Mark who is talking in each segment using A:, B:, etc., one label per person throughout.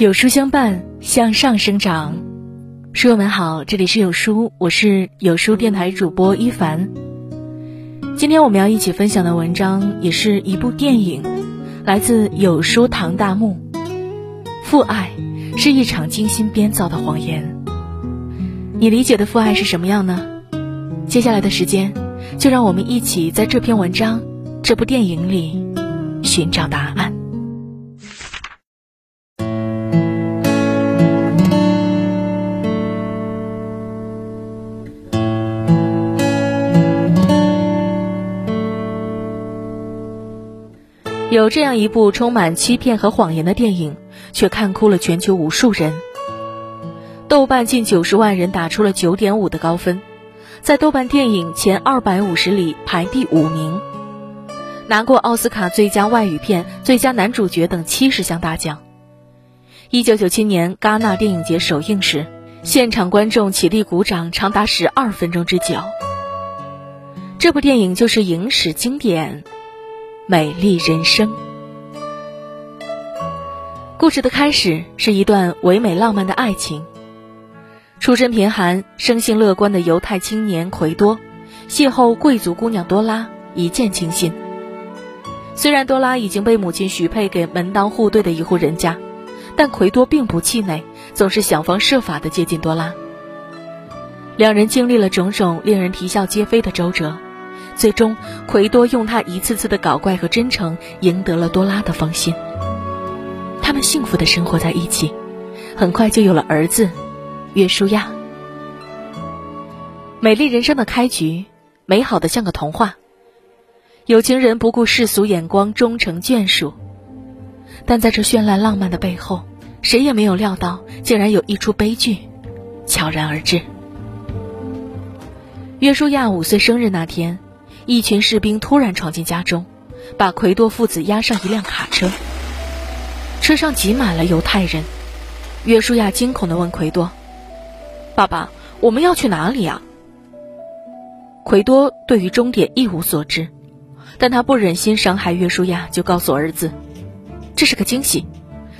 A: 有书相伴，向上生长。书友们好，这里是有书，我是有书电台主播一凡。今天我们要一起分享的文章也是一部电影，来自有书唐大木。父爱是一场精心编造的谎言。你理解的父爱是什么样呢？接下来的时间，就让我们一起在这篇文章、这部电影里寻找答案。有这样一部充满欺骗和谎言的电影，却看哭了全球无数人。豆瓣近九十万人打出了九点五的高分，在豆瓣电影前二百五十里排第五名，拿过奥斯卡最佳外语片、最佳男主角等七十项大奖。一九九七年戛纳电影节首映时，现场观众起立鼓掌长达十二分钟之久。这部电影就是影史经典。美丽人生。故事的开始是一段唯美浪漫的爱情。出身贫寒、生性乐观的犹太青年奎多，邂逅贵族姑娘多拉，一见倾心。虽然多拉已经被母亲许配给门当户对的一户人家，但奎多并不气馁，总是想方设法的接近多拉。两人经历了种种令人啼笑皆非的周折。最终，奎多用他一次次的搞怪和真诚，赢得了多拉的芳心。他们幸福的生活在一起，很快就有了儿子约书亚。美丽人生的开局，美好的像个童话。有情人不顾世俗眼光，终成眷属。但在这绚烂浪漫的背后，谁也没有料到，竟然有一出悲剧悄然而至。约书亚五岁生日那天。一群士兵突然闯进家中，把奎多父子押上一辆卡车。车上挤满了犹太人。约书亚惊恐地问奎多：“爸爸，我们要去哪里呀？”奎多对于终点一无所知，但他不忍心伤害约书亚，就告诉儿子：“这是个惊喜，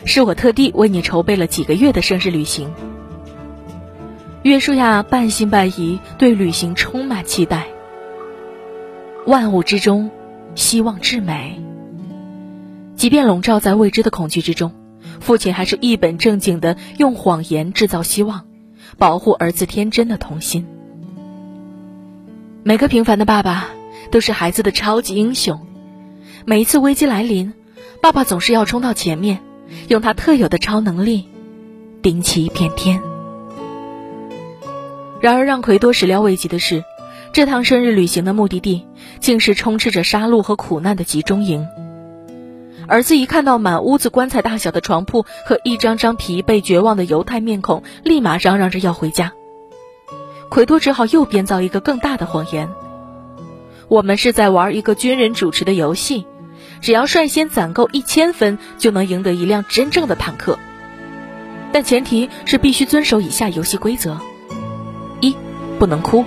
A: 是我特地为你筹备了几个月的生日旅行。”约书亚半信半疑，对旅行充满期待。万物之中，希望至美。即便笼罩在未知的恐惧之中，父亲还是一本正经的用谎言制造希望，保护儿子天真的童心。每个平凡的爸爸都是孩子的超级英雄。每一次危机来临，爸爸总是要冲到前面，用他特有的超能力顶起一片天。然而，让奎多始料未及的是。这趟生日旅行的目的地，竟是充斥着杀戮和苦难的集中营。儿子一看到满屋子棺材大小的床铺和一张张疲惫绝望的犹太面孔，立马嚷嚷着要回家。奎多只好又编造一个更大的谎言：我们是在玩一个军人主持的游戏，只要率先攒够一千分，就能赢得一辆真正的坦克。但前提是必须遵守以下游戏规则：一，不能哭。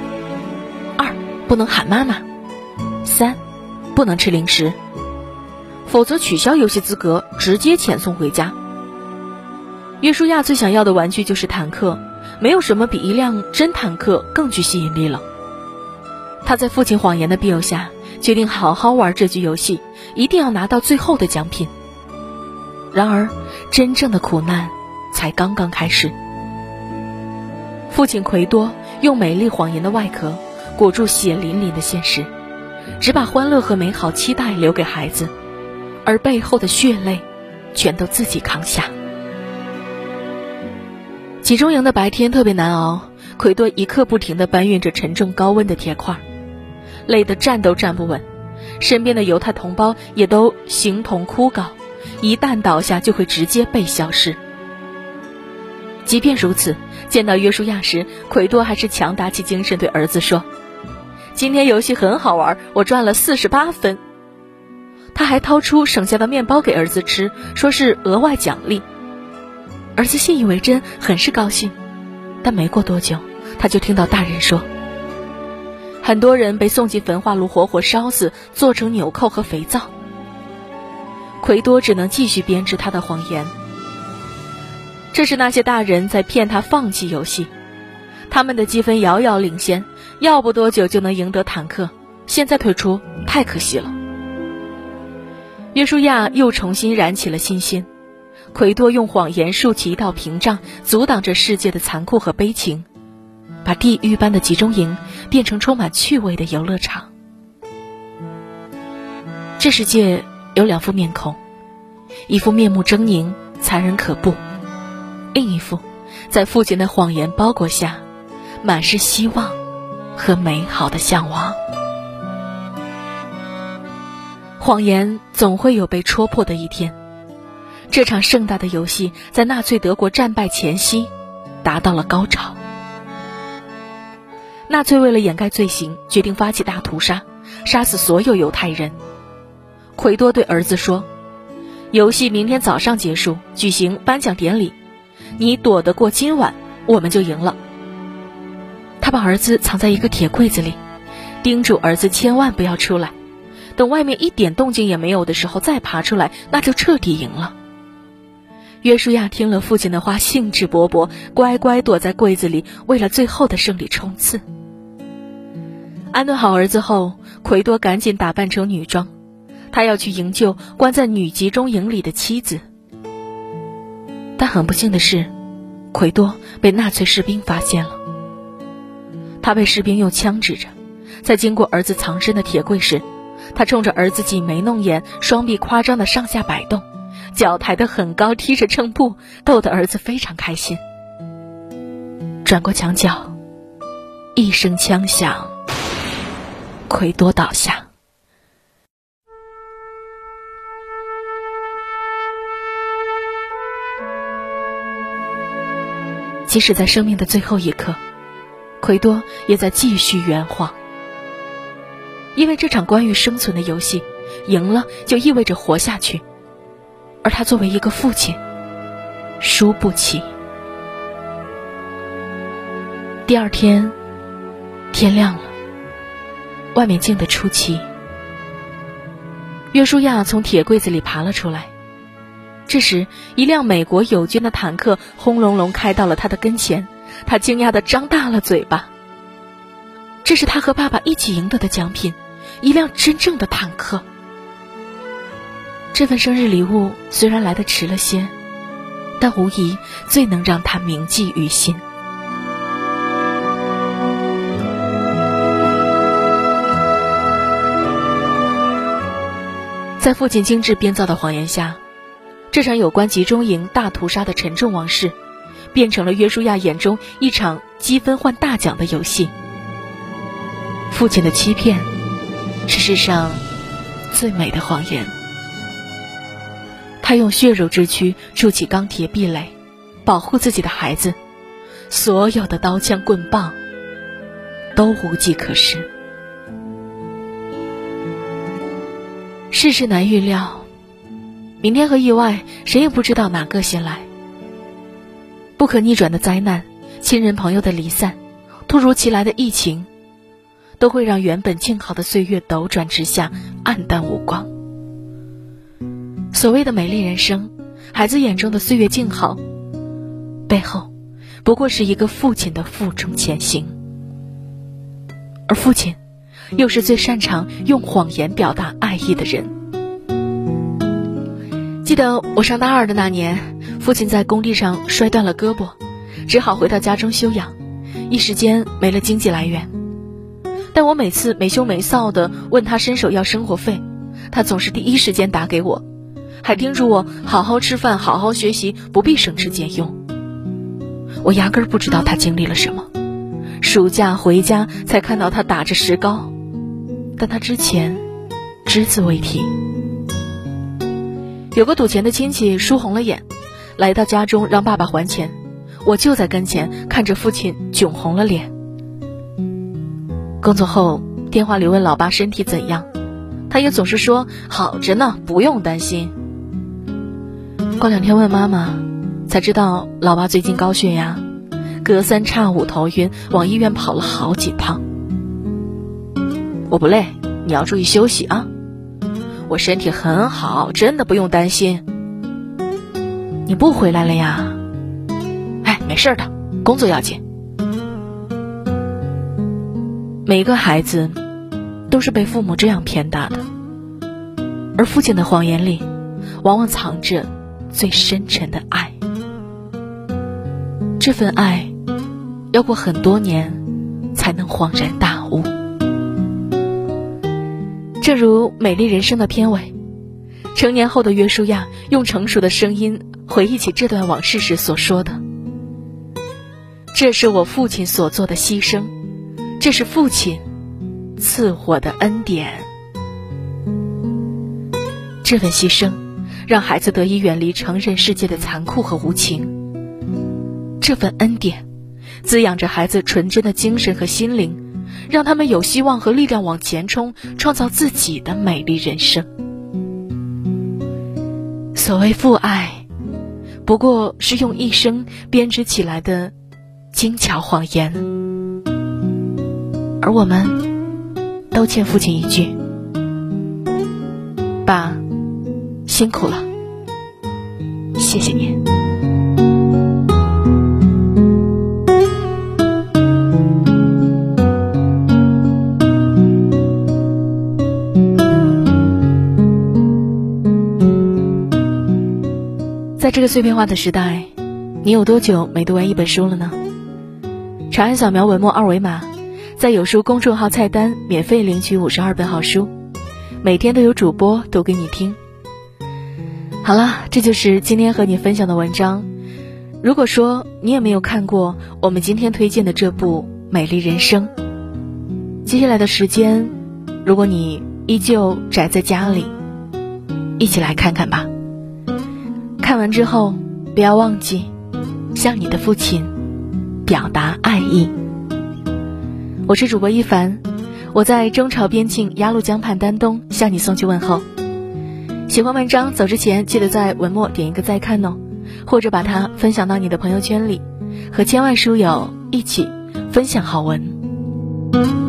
A: 不能喊妈妈，三，不能吃零食，否则取消游戏资格，直接遣送回家。约书亚最想要的玩具就是坦克，没有什么比一辆真坦克更具吸引力了。他在父亲谎言的庇佑下，决定好好玩这局游戏，一定要拿到最后的奖品。然而，真正的苦难才刚刚开始。父亲奎多用美丽谎言的外壳。裹住血淋淋的现实，只把欢乐和美好期待留给孩子，而背后的血泪，全都自己扛下。集中营的白天特别难熬，奎多一刻不停地搬运着沉重高温的铁块，累得站都站不稳，身边的犹太同胞也都形同枯槁，一旦倒下就会直接被消失。即便如此，见到约书亚时，奎多还是强打起精神对儿子说。今天游戏很好玩，我赚了四十八分。他还掏出省下的面包给儿子吃，说是额外奖励。儿子信以为真，很是高兴。但没过多久，他就听到大人说：“很多人被送进焚化炉活活烧死，做成纽扣和肥皂。”奎多只能继续编织他的谎言。这是那些大人在骗他放弃游戏，他们的积分遥遥领先，要不多久就能赢得坦克，现在退出太可惜了。约书亚又重新燃起了信心，奎多用谎言竖起一道屏障，阻挡着世界的残酷和悲情，把地狱般的集中营变成充满趣味的游乐场。这世界有两副面孔，一副面目狰狞、残忍可怖。另一副，在父亲的谎言包裹下，满是希望和美好的向往。谎言总会有被戳破的一天。这场盛大的游戏在纳粹德国战败前夕达到了高潮。纳粹为了掩盖罪行，决定发起大屠杀，杀死所有犹太人。奎多对儿子说：“游戏明天早上结束，举行颁奖典礼。”你躲得过今晚，我们就赢了。把儿子藏在一个铁柜子里，叮嘱儿子千万不要出来。等外面一点动静也没有的时候再爬出来，那就彻底赢了。约书亚听了父亲的话，兴致勃勃，乖乖躲在柜子里，为了最后的胜利冲刺。安顿好儿子后，奎多赶紧打扮成女装，他要去营救关在女集中营里的妻子。但很不幸的是，奎多被纳粹士兵发现了。他被士兵用枪指着，在经过儿子藏身的铁柜时，他冲着儿子挤眉弄眼，双臂夸张的上下摆动，脚抬得很高，踢着秤布，逗得儿子非常开心。转过墙角，一声枪响，奎多倒下。即使在生命的最后一刻，奎多也在继续圆谎。因为这场关于生存的游戏，赢了就意味着活下去，而他作为一个父亲，输不起。第二天，天亮了，外面静得出奇。约书亚从铁柜子里爬了出来。这时，一辆美国友军的坦克轰隆隆开到了他的跟前，他惊讶的张大了嘴巴。这是他和爸爸一起赢得的奖品，一辆真正的坦克。这份生日礼物虽然来的迟了些，但无疑最能让他铭记于心。在父亲精致编造的谎言下。这场有关集中营大屠杀的沉重往事，变成了约书亚眼中一场积分换大奖的游戏。父亲的欺骗，是世上最美的谎言。他用血肉之躯筑起钢铁壁垒，保护自己的孩子，所有的刀枪棍棒都无计可施。世事难预料。明天和意外，谁也不知道哪个先来。不可逆转的灾难，亲人朋友的离散，突如其来的疫情，都会让原本静好的岁月斗转直下，黯淡无光。所谓的美丽人生，孩子眼中的岁月静好，背后，不过是一个父亲的负重前行。而父亲，又是最擅长用谎言表达爱意的人。记得我上大二的那年，父亲在工地上摔断了胳膊，只好回到家中休养，一时间没了经济来源。但我每次没羞没臊的问他伸手要生活费，他总是第一时间打给我，还叮嘱我好好吃饭、好好学习，不必省吃俭用。我压根儿不知道他经历了什么，暑假回家才看到他打着石膏，但他之前只字未提。有个赌钱的亲戚输红了眼，来到家中让爸爸还钱，我就在跟前看着父亲窘红了脸。工作后电话里问老爸身体怎样，他也总是说好着呢，不用担心。过两天问妈妈，才知道老爸最近高血压，隔三差五头晕，往医院跑了好几趟。我不累，你要注意休息啊。我身体很好，真的不用担心。你不回来了呀？哎没事的，工作要紧。每个孩子都是被父母这样骗大的，而父亲的谎言里，往往藏着最深沉的爱。这份爱，要过很多年才能恍然大悟。正如《美丽人生》的片尾，成年后的约书亚用成熟的声音回忆起这段往事时所说的：“这是我父亲所做的牺牲，这是父亲赐我的恩典。这份牺牲，让孩子得以远离成人世界的残酷和无情。”这份恩典，滋养着孩子纯真的精神和心灵，让他们有希望和力量往前冲，创造自己的美丽人生。所谓父爱，不过是用一生编织起来的精巧谎言，而我们都欠父亲一句：“爸，辛苦了，谢谢您。”这个碎片化的时代，你有多久没读完一本书了呢？长按扫描文末二维码，在有书公众号菜单免费领取五十二本好书，每天都有主播读给你听。好了，这就是今天和你分享的文章。如果说你也没有看过我们今天推荐的这部《美丽人生》，接下来的时间，如果你依旧宅在家里，一起来看看吧。看完之后，不要忘记向你的父亲表达爱意。我是主播一凡，我在中朝边境鸭绿江畔丹东向你送去问候。喜欢文章，走之前记得在文末点一个再看哦，或者把它分享到你的朋友圈里，和千万书友一起分享好文。